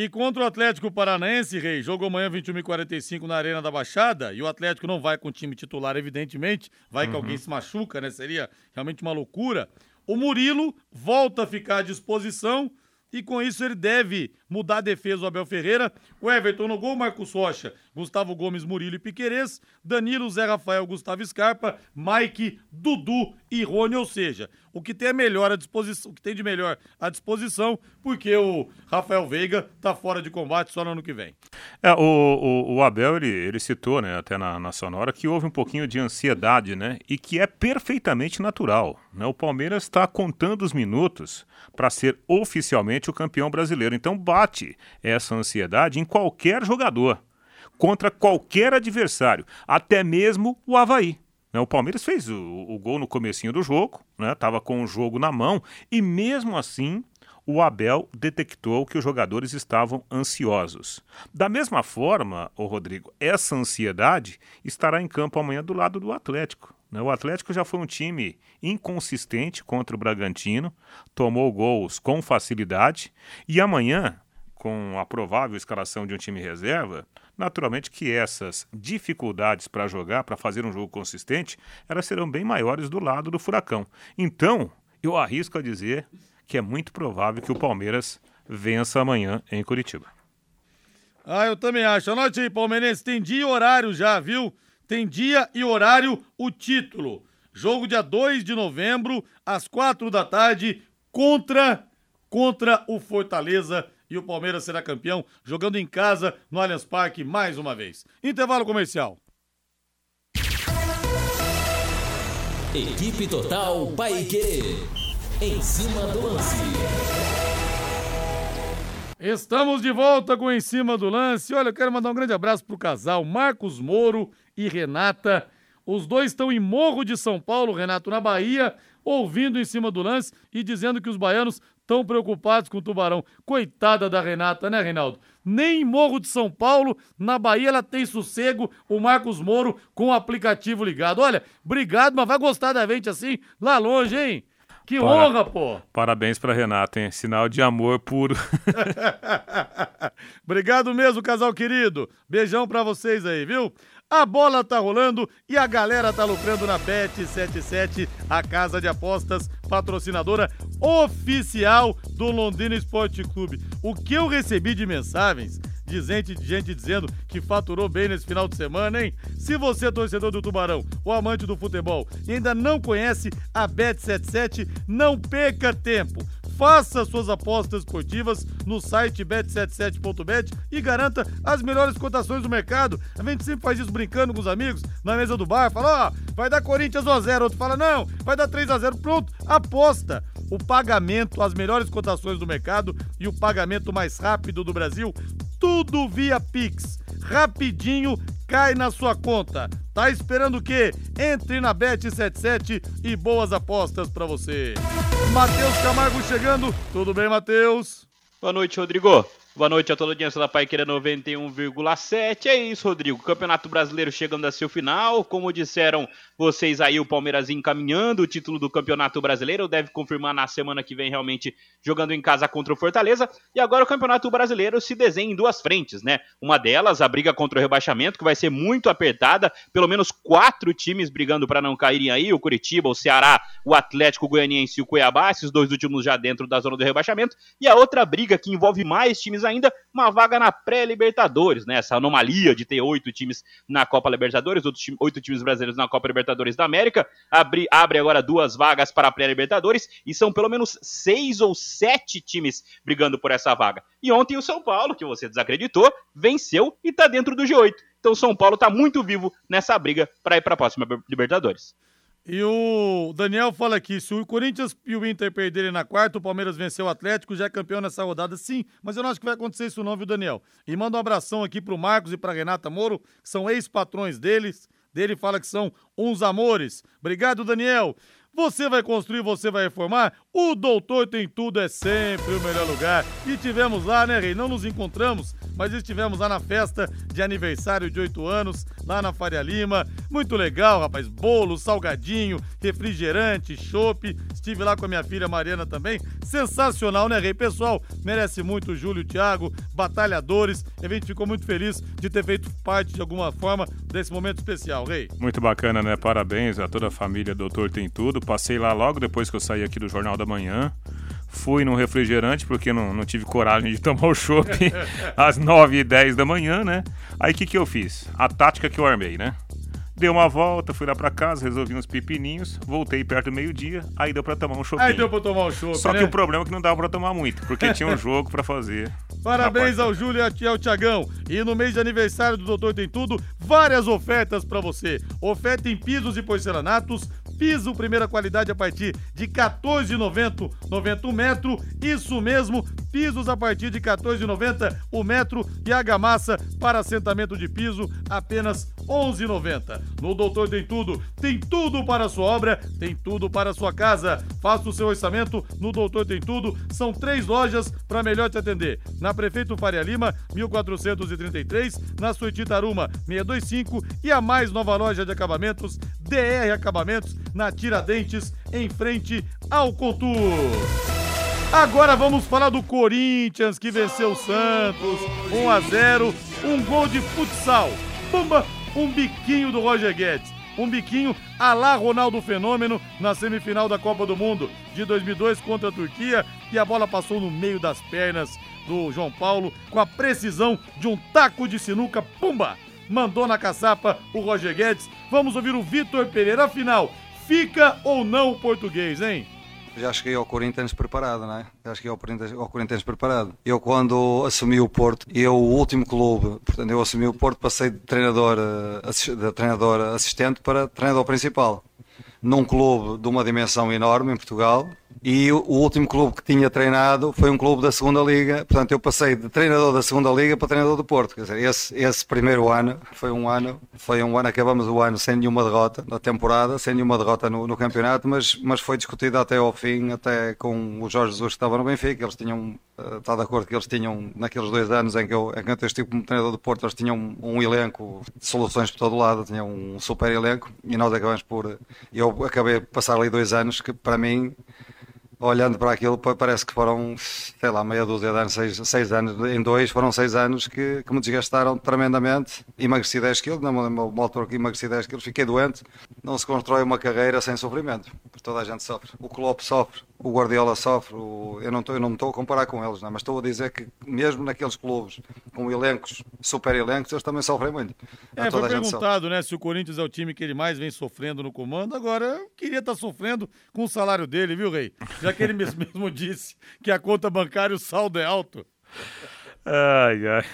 Speaker 2: E contra o Atlético Paranaense, Rei, jogo amanhã 21h45 na Arena da Baixada, e o Atlético não vai com o time titular, evidentemente, vai uhum. que alguém se machuca, né? Seria realmente uma loucura. O Murilo volta a ficar à disposição e com isso ele deve mudar a defesa do Abel Ferreira. O Everton no gol, Marcos Rocha. Gustavo Gomes, Murilo e Piquerez, Danilo, Zé Rafael, Gustavo Scarpa, Mike, Dudu e Rony, ou seja, o que tem a melhor à disposição, o que tem de melhor à disposição, porque o Rafael Veiga tá fora de combate só no ano que vem.
Speaker 5: É, o, o, o Abel, ele, ele citou, né, até na, na sonora, que houve um pouquinho de ansiedade, né, e que é perfeitamente natural, né, o Palmeiras está contando os minutos para ser oficialmente o campeão brasileiro, então bate essa ansiedade em qualquer jogador, contra qualquer adversário, até mesmo o Havaí. Né? O Palmeiras fez o, o, gol no comecinho do jogo, estava né? com o jogo na mão, e mesmo assim o Abel detectou que os jogadores estavam ansiosos. Da mesma forma, o Rodrigo, essa ansiedade estará em campo amanhã do lado do Atlético. Né? O Atlético já foi um time inconsistente contra o Bragantino, tomou gols com facilidade e amanhã, com a provável escalação de um time reserva, naturalmente que essas dificuldades para jogar, para fazer um jogo consistente, elas serão bem maiores do lado do Furacão. Então, eu arrisco a dizer que é muito provável que o Palmeiras vença amanhã em Curitiba.
Speaker 2: Ah, eu também acho. Anote aí, palmeirense, tem dia e horário já, viu? Tem dia e horário o título. Jogo dia 2 de novembro, às quatro da tarde, contra contra o Fortaleza e o Palmeiras será campeão jogando em casa no Allianz Parque mais uma vez. Intervalo comercial.
Speaker 1: Equipe Total Paique. Em cima do lance.
Speaker 2: Estamos de volta com Em Cima do Lance. Olha, eu quero mandar um grande abraço pro casal Marcos Moro e Renata. Os dois estão em Morro de São Paulo, Renato, na Bahia, ouvindo em cima do lance e dizendo que os baianos estão preocupados com o Tubarão. Coitada da Renata, né, Reinaldo? Nem em Morro de São Paulo, na Bahia, ela tem sossego, o Marcos Moro com o aplicativo ligado. Olha, obrigado, mas vai gostar da gente assim, lá longe, hein? Que Para... honra, pô!
Speaker 5: Parabéns pra Renata, hein? Sinal de amor puro.
Speaker 2: Obrigado mesmo, casal querido. Beijão pra vocês aí, viu? A bola tá rolando e a galera tá lucrando na Bet77, a casa de apostas patrocinadora oficial do Londrina Esporte Clube. O que eu recebi de mensagens de gente, de gente dizendo que faturou bem nesse final de semana, hein? Se você é torcedor do Tubarão ou amante do futebol e ainda não conhece a Bet77, não perca tempo. Faça suas apostas esportivas no site bet77.bet e garanta as melhores cotações do mercado. A gente sempre faz isso brincando com os amigos na mesa do bar. Fala, ó, oh, vai dar Corinthians 1x0. Outro fala, não, vai dar 3x0. Pronto, aposta. O pagamento, as melhores cotações do mercado e o pagamento mais rápido do Brasil, tudo via Pix. Rapidinho cai na sua conta. Tá esperando o quê? Entre na Bet77 e boas apostas para você. Matheus Camargo chegando. Tudo bem, Matheus?
Speaker 8: Boa noite, Rodrigo. Boa noite a toda a audiência da Paiqueira 91,7. É isso, Rodrigo. Campeonato Brasileiro chegando a seu final. Como disseram vocês aí, o Palmeiras encaminhando o título do Campeonato Brasileiro. Deve confirmar na semana que vem, realmente, jogando em casa contra o Fortaleza. E agora o Campeonato Brasileiro se desenha em duas frentes, né? Uma delas, a briga contra o rebaixamento, que vai ser muito apertada. Pelo menos quatro times brigando para não caírem aí: o Curitiba, o Ceará, o Atlético o Goianiense e o Cuiabá. Esses dois últimos já dentro da zona do rebaixamento. E a outra briga que envolve mais times ainda uma vaga na pré-Libertadores, né? Essa anomalia de ter oito times na Copa Libertadores, oito times brasileiros na Copa Libertadores da América, abre, abre agora duas vagas para a pré-Libertadores e são pelo menos seis ou sete times brigando por essa vaga. E ontem o São Paulo, que você desacreditou, venceu e está dentro do G8. Então o São Paulo está muito vivo nessa briga para ir para a próxima Libertadores.
Speaker 2: E o Daniel fala aqui: se o Corinthians e o Inter perderem na quarta, o Palmeiras venceu o Atlético, já é campeão nessa rodada, sim. Mas eu não acho que vai acontecer isso, não, viu, Daniel? E manda um abração aqui pro Marcos e pra Renata Moro, que são ex-patrões deles. Dele fala que são uns amores. Obrigado, Daniel. Você vai construir, você vai reformar? O Doutor Tem Tudo é sempre o melhor lugar. E tivemos lá, né, Rei? Não nos encontramos, mas estivemos lá na festa de aniversário de oito anos, lá na Faria Lima. Muito legal, rapaz. Bolo, salgadinho, refrigerante, chopp. Estive lá com a minha filha Mariana também. Sensacional, né, Rei? Pessoal, merece muito o Júlio o Thiago, batalhadores. A gente ficou muito feliz de ter feito parte de alguma forma desse momento especial, Rei.
Speaker 5: Muito bacana, né? Parabéns a toda a família Doutor Tem Tudo. Passei lá logo depois que eu saí aqui do Jornal da Manhã Fui num refrigerante, porque não, não tive coragem de tomar o chopp às 9 e 10 da manhã, né? Aí o que, que eu fiz? A tática que eu armei, né? Dei uma volta, fui lá pra casa, resolvi uns pepininhos, voltei perto do meio-dia, aí deu pra tomar um chopinho.
Speaker 2: Aí deu pra tomar um chopp,
Speaker 5: Só
Speaker 2: né?
Speaker 5: que o problema é que não dava pra tomar muito, porque tinha um jogo pra fazer.
Speaker 2: Parabéns ao Júlio e ao Tiagão. E no mês de aniversário do Doutor Tem Tudo, várias ofertas pra você. Oferta em pisos e porcelanatos, piso primeira qualidade a partir de R$ 14,90 90 um metro. Isso mesmo, pisos a partir de R$ 14,90 o metro e argamassa para assentamento de piso apenas R$ 11,90. No Doutor Tem Tudo, tem tudo para a sua obra, tem tudo para a sua casa. Faça o seu orçamento no Doutor Tem Tudo. São três lojas para melhor te atender. Na Prefeito Faria Lima, 1433, na Suíte Taruma, 625 e a mais nova loja de acabamentos, DR Acabamentos, na Tiradentes, em frente ao Contur. Agora vamos falar do Corinthians que venceu o Santos 1 a 0, um gol de futsal. Pumba, um biquinho do Roger Guedes. Um biquinho a lá Ronaldo Fenômeno na semifinal da Copa do Mundo de 2002 contra a Turquia e a bola passou no meio das pernas do João Paulo com a precisão de um taco de sinuca. Pumba! Mandou na caçapa o Roger Guedes. Vamos ouvir o Vitor Pereira. Afinal, fica ou não o português, hein?
Speaker 9: já cheguei ao Corinthians preparado, não é? Já cheguei ao Corinthians, ao Corinthians preparado. Eu, quando assumi o Porto, eu, o último clube, portanto, eu assumi o Porto, passei de treinador, eh, de treinador assistente para treinador principal. Num clube de uma dimensão enorme em Portugal. E o último clube que tinha treinado foi um clube da segunda Liga. Portanto, eu passei de treinador da segunda Liga para treinador do Porto. Quer dizer, esse, esse primeiro ano foi um ano, foi um ano, acabamos o ano sem nenhuma derrota na temporada, sem nenhuma derrota no, no campeonato, mas, mas foi discutido até ao fim, até com o Jorge Jesus que estava no Benfica. Eles tinham, eh, está de acordo que eles tinham, naqueles dois anos em que eu, em que eu estive como treinador do Porto, eles tinham um, um elenco de soluções por todo lado, tinham um super elenco e nós acabamos por. Eu acabei de passar ali dois anos que para mim olhando para aquilo, pa- parece que foram, sei lá, meia dúzia de anos, seis, seis anos, em dois foram seis anos que, que me desgastaram tremendamente. Emagreci 10 quilos, numa, uma altura que emagreci 10 quilos, fiquei doente. Não se constrói uma carreira sem sofrimento, porque toda a gente sofre. O Klopp sofre, o Guardiola sofre, o- eu não estou eu não me estou a comparar com eles, não, é? mas estou a dizer que mesmo naqueles clubes com elencos, super elencos, eles também sofrem muito.
Speaker 2: É,
Speaker 9: Toda
Speaker 2: foi perguntado, né, se o Corinthians é o time que ele mais vem sofrendo no comando. Agora, eu queria estar sofrendo com o salário dele, viu, Rei? Já que ele mesmo, mesmo disse que a conta bancária, o saldo é alto.
Speaker 5: Ai, ai.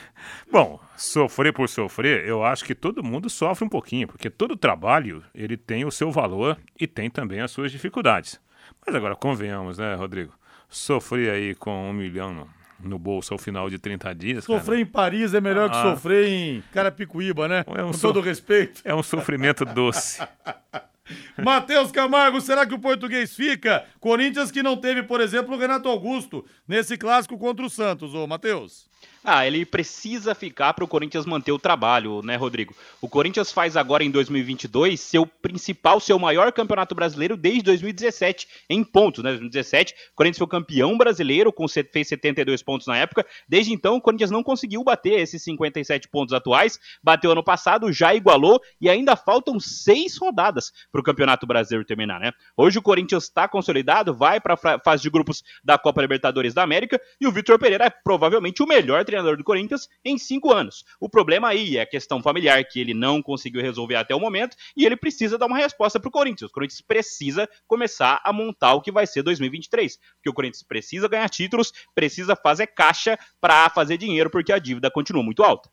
Speaker 5: Bom, sofrer por sofrer, eu acho que todo mundo sofre um pouquinho, porque todo trabalho ele tem o seu valor e tem também as suas dificuldades. Mas agora convenhamos, né, Rodrigo? Sofrer aí com um milhão no, bolso ao final de 30 dias. cara,
Speaker 2: Sofrer em Paris é melhor que
Speaker 5: Ah.
Speaker 2: sofrer em Carapicuíba, né?
Speaker 5: É um
Speaker 2: Com
Speaker 5: so-
Speaker 2: todo respeito.
Speaker 5: É um sofrimento doce.
Speaker 2: Matheus Camargo, será que o português fica? Corinthians que não teve, por exemplo, o Renato Augusto nesse clássico contra o Santos, ô Matheus.
Speaker 8: Ah, ele precisa ficar para o Corinthians manter o trabalho, né, Rodrigo? O Corinthians faz agora em 2022 seu principal, seu maior campeonato brasileiro desde 2017 em pontos, né? 2017, o Corinthians foi campeão brasileiro, com, fez 72 pontos na época. Desde então, o Corinthians não conseguiu bater esses 57 pontos atuais. Bateu ano passado, já igualou e ainda faltam seis rodadas para o Campeonato Brasileiro terminar, né? Hoje o Corinthians está consolidado, vai para a fase de grupos da Copa Libertadores da América e o Vitor Pereira é provavelmente o melhor treinador do Corinthians em cinco anos. O problema aí é a questão familiar que ele não conseguiu resolver até o momento e ele precisa dar uma resposta para o Corinthians. O Corinthians precisa começar a montar o que vai ser 2023, porque o Corinthians precisa ganhar títulos, precisa fazer caixa para fazer dinheiro, porque a dívida continua muito alta.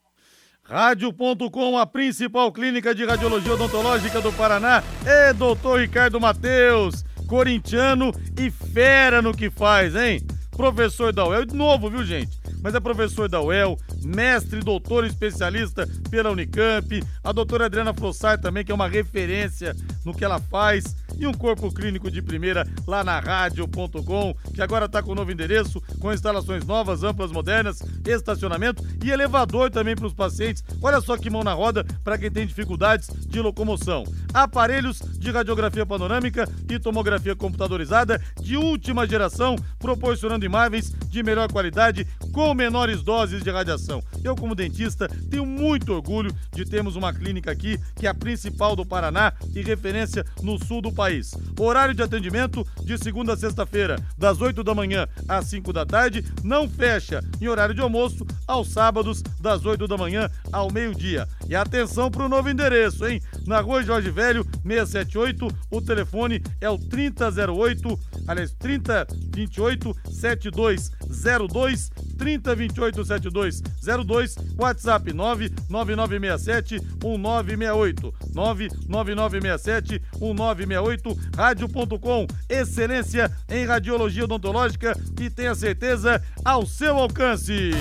Speaker 2: Rádio.com, a principal clínica de radiologia odontológica do Paraná, é doutor Ricardo Mateus, corintiano e fera no que faz, hein? Professor da UEL, de novo, viu, gente? Mas é professor da UEL, mestre, doutor especialista pela Unicamp, a doutora Adriana Flossar também, que é uma referência no que ela faz, e um corpo clínico de primeira lá na rádio.com, que agora está com novo endereço, com instalações novas, amplas, modernas, estacionamento e elevador também para os pacientes. Olha só que mão na roda para quem tem dificuldades de locomoção. Aparelhos de radiografia panorâmica e tomografia computadorizada de última geração, proporcionando imagens de melhor qualidade com menores doses de radiação. Eu, como dentista, tenho muito orgulho de termos uma clínica aqui que é a principal do Paraná e referência no sul do país. Horário de atendimento de segunda a sexta-feira, das 8 da manhã às 5 da tarde, não fecha em horário de almoço, aos sábados, das 8 da manhã ao meio-dia. E atenção para o novo endereço, hein? Na rua Jorge Velho, 678, o telefone é o 3008, aliás, 3028 7202, 3028 7202, WhatsApp 99967 1968, 99967 1968, rádio.com, excelência em radiologia odontológica e tenha certeza ao seu alcance.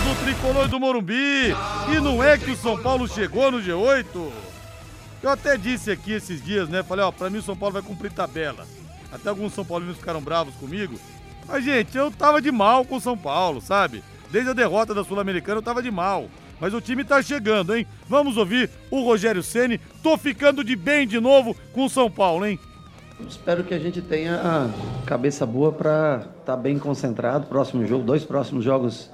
Speaker 2: Do tricolor do Morumbi. E não é que o São Paulo chegou no G8? Eu até disse aqui esses dias, né? Falei, ó, pra mim o São Paulo vai cumprir tabela. Até alguns São Paulinos ficaram bravos comigo. Mas, gente, eu tava de mal com o São Paulo, sabe? Desde a derrota da Sul-Americana eu tava de mal. Mas o time tá chegando, hein? Vamos ouvir o Rogério Ceni. Tô ficando de bem de novo com o São Paulo, hein?
Speaker 10: Espero que a gente tenha a cabeça boa para estar tá bem concentrado. Próximo jogo, dois próximos jogos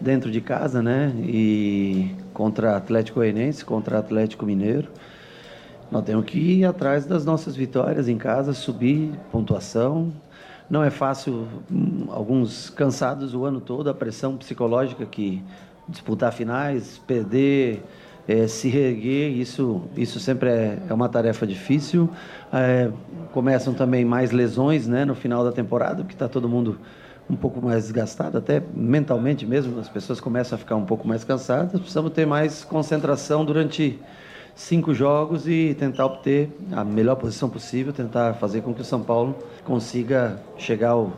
Speaker 10: dentro de casa, né? E contra Atlético Goianiense, contra Atlético Mineiro. Nós temos que ir atrás das nossas vitórias em casa, subir pontuação. Não é fácil, hum, alguns cansados o ano todo, a pressão psicológica que disputar finais, perder, é, se reerguer, isso, isso sempre é, é uma tarefa difícil. É, começam também mais lesões né, no final da temporada, porque está todo mundo um pouco mais desgastado, até mentalmente mesmo, as pessoas começam a ficar um pouco mais cansadas. Precisamos ter mais concentração durante cinco jogos e tentar obter a melhor posição possível, tentar fazer com que o São Paulo consiga chegar o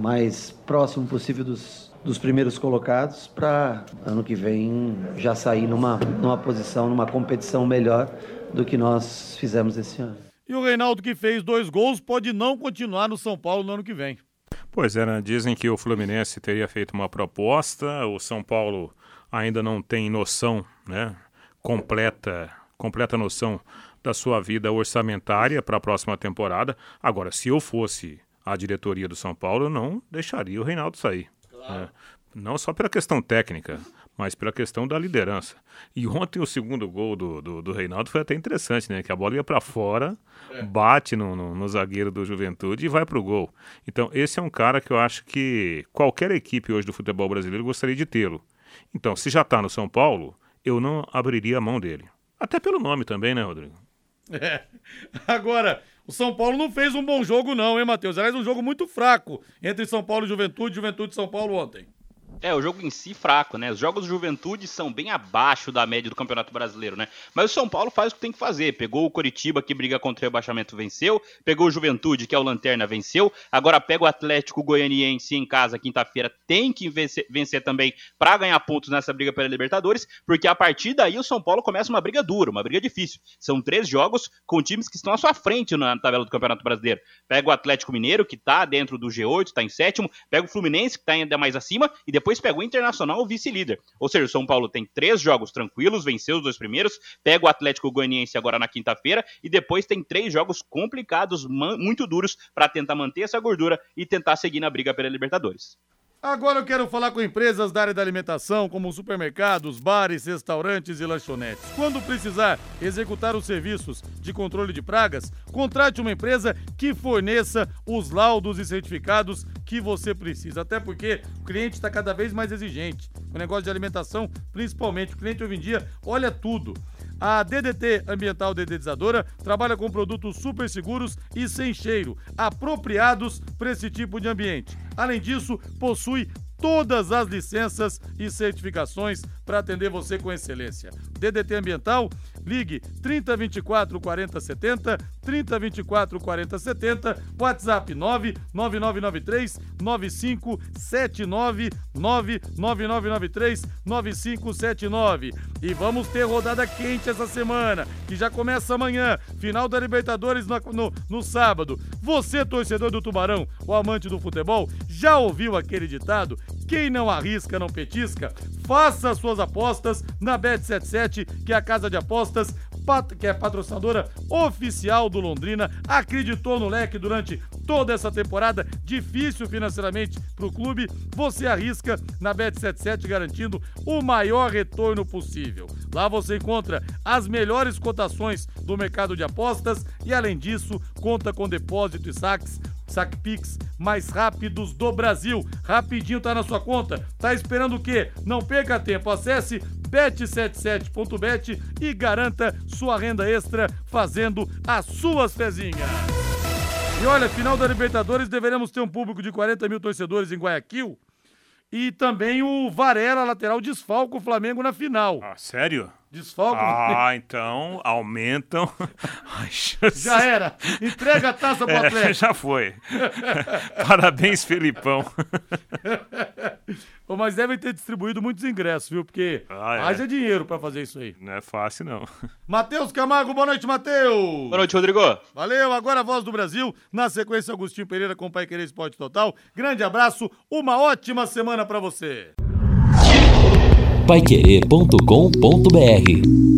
Speaker 10: mais próximo possível dos, dos primeiros colocados para ano que vem já sair numa, numa posição, numa competição melhor do que nós fizemos esse ano.
Speaker 2: E o Reinaldo, que fez dois gols, pode não continuar no São Paulo no ano que vem.
Speaker 5: Pois é, né? dizem que o Fluminense teria feito uma proposta, o São Paulo ainda não tem noção, né? Completa completa noção da sua vida orçamentária para a próxima temporada. Agora, se eu fosse a diretoria do São Paulo, eu não deixaria o Reinaldo sair. Claro. Né? Não só pela questão técnica, mas pela questão da liderança. E ontem o segundo gol do, do, do Reinaldo foi até interessante, né? Que a bola ia para fora, é. bate no, no, no, zagueiro do Juventude e vai para o gol. Então, esse é um cara que eu acho que qualquer equipe hoje do futebol brasileiro gostaria de tê-lo. Então, se já está no São Paulo, eu não abriria a mão dele. Até pelo nome também, né, Rodrigo?
Speaker 2: É. Agora, o São Paulo não fez um bom jogo, não, hein, Matheus? Aliás, um jogo muito fraco entre São Paulo e Juventude, Juventude e São Paulo ontem.
Speaker 8: É, o jogo em si fraco, né? Os jogos de juventude são bem abaixo da média do Campeonato Brasileiro, né? Mas o São Paulo faz o que tem que fazer. Pegou o Coritiba, que briga contra o rebaixamento, venceu. Pegou o Juventude, que é o Lanterna, venceu. Agora pega o Atlético Goianiense em casa, quinta-feira, tem que vencer, vencer também para ganhar pontos nessa briga pela Libertadores, porque a partir daí o São Paulo começa uma briga dura, uma briga difícil. São três jogos com times que estão à sua frente na tabela do Campeonato Brasileiro. Pega o Atlético Mineiro, que tá dentro do G8, tá em sétimo. Pega o Fluminense, que tá ainda mais acima. E depois pega o Internacional Internacional o vice-líder. Ou seja, o São Paulo tem três jogos tranquilos, venceu os dois primeiros, pega o Atlético Goianiense agora na quinta-feira e depois tem três jogos complicados, muito duros, para tentar manter essa gordura e tentar seguir na briga pela Libertadores.
Speaker 2: Agora eu quero falar com empresas da área da alimentação, como supermercados, bares, restaurantes e lanchonetes. Quando precisar executar os serviços de controle de pragas, contrate uma empresa que forneça os laudos e certificados que você precisa. Até porque o cliente está cada vez mais exigente. O negócio de alimentação, principalmente, o cliente hoje em dia olha tudo. A DDT Ambiental Dedetizadora trabalha com produtos super seguros e sem cheiro, apropriados para esse tipo de ambiente. Além disso, possui todas as licenças e certificações para atender você com excelência. DDT Ambiental, ligue 3024 4070, 3024 4070, WhatsApp 99993 9579 99993 9579. E vamos ter rodada quente essa semana, que já começa amanhã, final da Libertadores no, no, no sábado. Você, torcedor do Tubarão, o amante do futebol, já ouviu aquele ditado? Quem não arrisca, não petisca? Faça suas apostas na Bet77, que é a casa de apostas que é patrocinadora oficial do Londrina, acreditou no leque durante toda essa temporada difícil financeiramente para o clube, você arrisca na Bet77 garantindo o maior retorno possível. Lá você encontra as melhores cotações do mercado de apostas e, além disso, conta com depósito e saques saque Pix mais rápidos do Brasil. Rapidinho tá na sua conta. Tá esperando o quê? Não perca tempo. Acesse bet77.bet e garanta sua renda extra fazendo as suas fezinhas. E olha, final da Libertadores deveremos ter um público de 40 mil torcedores em Guayaquil. E também o Varela, lateral, desfalca o Flamengo na final.
Speaker 5: Ah, sério?
Speaker 2: Desfalca.
Speaker 5: Ah, então aumentam as chances.
Speaker 2: Já era. Entrega a taça pro
Speaker 5: É,
Speaker 2: Atlético.
Speaker 5: já foi. Parabéns, Felipão.
Speaker 2: Ô, Mas devem ter distribuído muitos ingressos, viu? Porque
Speaker 5: Ah, é.
Speaker 2: haja dinheiro pra fazer isso aí.
Speaker 5: Não é fácil, não.
Speaker 2: Matheus Camargo, boa noite, Matheus.
Speaker 8: Boa noite, Rodrigo.
Speaker 2: Valeu, agora a voz do Brasil. Na sequência, Agostinho Pereira com o Pai Querer Esporte Total. Grande abraço, uma ótima semana pra você.
Speaker 1: Paiquerê.com.br